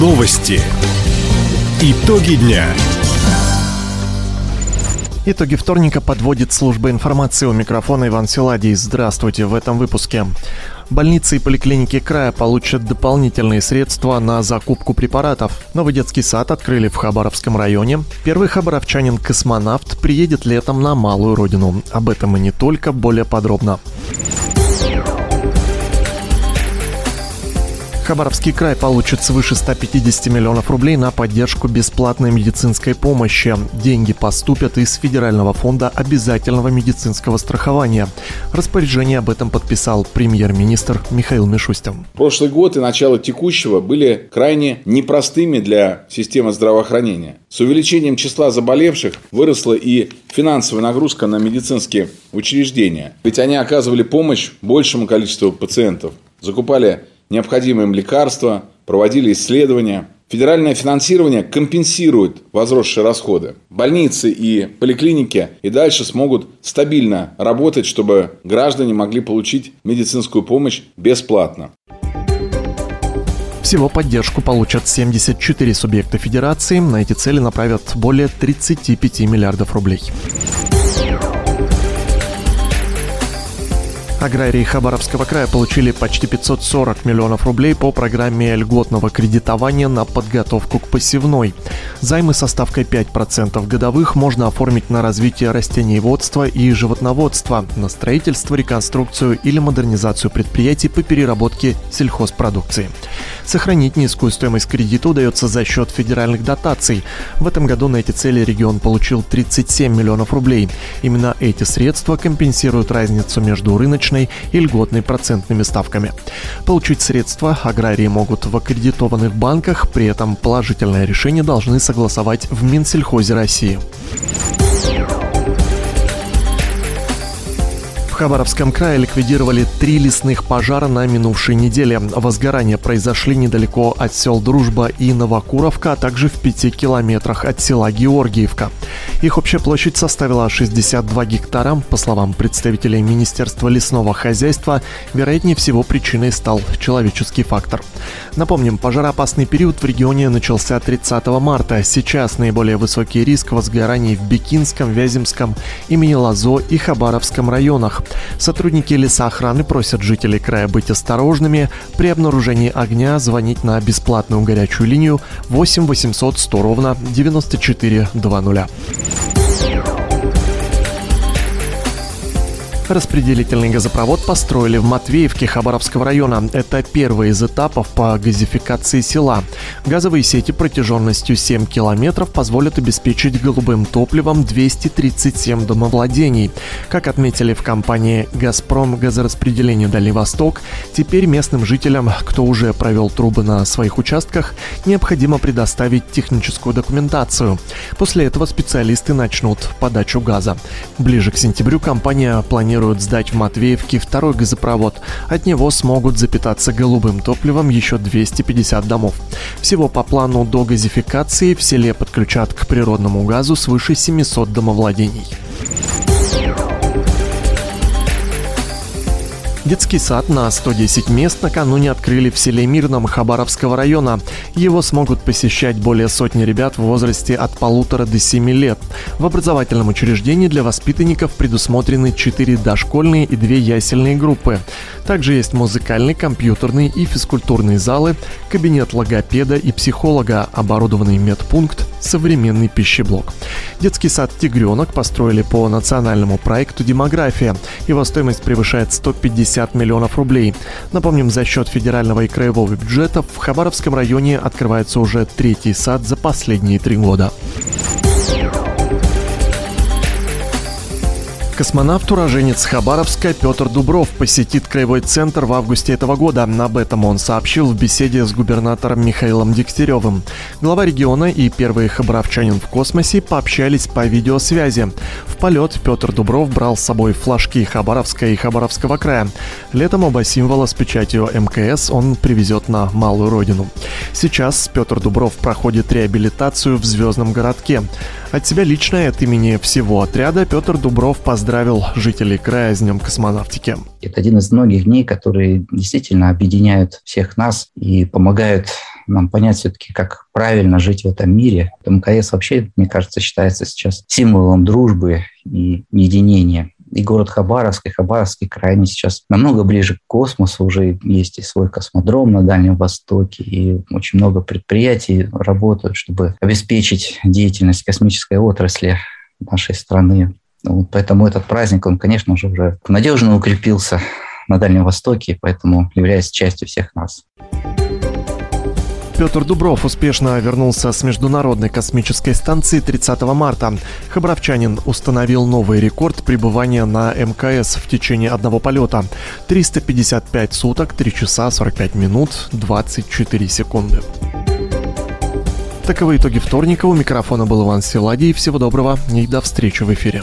Новости. Итоги дня. Итоги вторника подводит служба информации у микрофона Иван Силадий. Здравствуйте в этом выпуске. Больницы и поликлиники края получат дополнительные средства на закупку препаратов. Новый детский сад открыли в Хабаровском районе. Первый хабаровчанин-космонавт приедет летом на малую родину. Об этом и не только, более подробно. Хабаровский край получит свыше 150 миллионов рублей на поддержку бесплатной медицинской помощи. Деньги поступят из Федерального фонда обязательного медицинского страхования. Распоряжение об этом подписал премьер-министр Михаил Мишустин. Прошлый год и начало текущего были крайне непростыми для системы здравоохранения. С увеличением числа заболевших выросла и финансовая нагрузка на медицинские учреждения. Ведь они оказывали помощь большему количеству пациентов. Закупали необходимые им лекарства, проводили исследования. Федеральное финансирование компенсирует возросшие расходы. Больницы и поликлиники и дальше смогут стабильно работать, чтобы граждане могли получить медицинскую помощь бесплатно. Всего поддержку получат 74 субъекта федерации. На эти цели направят более 35 миллиардов рублей. Аграрии Хабаровского края получили почти 540 миллионов рублей по программе льготного кредитования на подготовку к посевной. Займы со ставкой 5% годовых можно оформить на развитие растениеводства и животноводства, на строительство, реконструкцию или модернизацию предприятий по переработке сельхозпродукции. Сохранить низкую стоимость кредита удается за счет федеральных дотаций. В этом году на эти цели регион получил 37 миллионов рублей. Именно эти средства компенсируют разницу между рыночным ипотечной и льготной процентными ставками. Получить средства аграрии могут в аккредитованных банках, при этом положительное решение должны согласовать в Минсельхозе России. Хабаровском крае ликвидировали три лесных пожара на минувшей неделе. Возгорания произошли недалеко от сел Дружба и Новокуровка, а также в пяти километрах от села Георгиевка. Их общая площадь составила 62 гектара. По словам представителей Министерства лесного хозяйства, вероятнее всего причиной стал человеческий фактор. Напомним, пожароопасный период в регионе начался 30 марта. Сейчас наиболее высокий риск возгораний в Бекинском, Вяземском, имени Лазо и Хабаровском районах. Сотрудники лесоохраны просят жителей края быть осторожными. При обнаружении огня звонить на бесплатную горячую линию 8 800 100 ровно 94 20. Распределительный газопровод построили в Матвеевке Хабаровского района. Это первый из этапов по газификации села. Газовые сети протяженностью 7 километров позволят обеспечить голубым топливом 237 домовладений. Как отметили в компании «Газпром газораспределение Дальний Восток», теперь местным жителям, кто уже провел трубы на своих участках, необходимо предоставить техническую документацию. После этого специалисты начнут подачу газа. Ближе к сентябрю компания планирует планируют сдать в Матвеевке второй газопровод. От него смогут запитаться голубым топливом еще 250 домов. Всего по плану до газификации в селе подключат к природному газу свыше 700 домовладений. Детский сад на 110 мест накануне открыли в селе Мирном Хабаровского района. Его смогут посещать более сотни ребят в возрасте от полутора до 7 лет. В образовательном учреждении для воспитанников предусмотрены 4 дошкольные и 2 ясельные группы. Также есть музыкальный, компьютерный и физкультурные залы, кабинет логопеда и психолога, оборудованный медпункт, современный пищеблок. Детский сад «Тигренок» построили по национальному проекту «Демография». Его стоимость превышает 150 миллионов рублей. Напомним, за счет федерального и краевого бюджетов в Хабаровском районе открывается уже третий сад за последние три года. Космонавт, уроженец Хабаровска Петр Дубров посетит краевой центр в августе этого года. Об этом он сообщил в беседе с губернатором Михаилом Дегтяревым. Глава региона и первый хабаровчанин в космосе пообщались по видеосвязи. В полет Петр Дубров брал с собой флажки Хабаровска и Хабаровского края. Летом оба символа с печатью МКС он привезет на малую родину. Сейчас Петр Дубров проходит реабилитацию в Звездном городке. От себя лично от имени всего отряда Петр Дубров поздравил жителей края с Днем космонавтики. Это один из многих дней, которые действительно объединяют всех нас и помогают нам понять все-таки, как правильно жить в этом мире. МКС вообще, мне кажется, считается сейчас символом дружбы и единения и город Хабаровск, и Хабаровский край, сейчас намного ближе к космосу, уже есть и свой космодром на Дальнем Востоке, и очень много предприятий работают, чтобы обеспечить деятельность космической отрасли нашей страны. Вот поэтому этот праздник, он, конечно же, уже надежно укрепился на Дальнем Востоке, поэтому является частью всех нас. Петр Дубров успешно вернулся с Международной космической станции 30 марта. Хабаровчанин установил новый рекорд пребывания на МКС в течение одного полета. 355 суток, 3 часа 45 минут, 24 секунды. Таковы итоги вторника. У микрофона был Иван Силадий. Всего доброго и до встречи в эфире.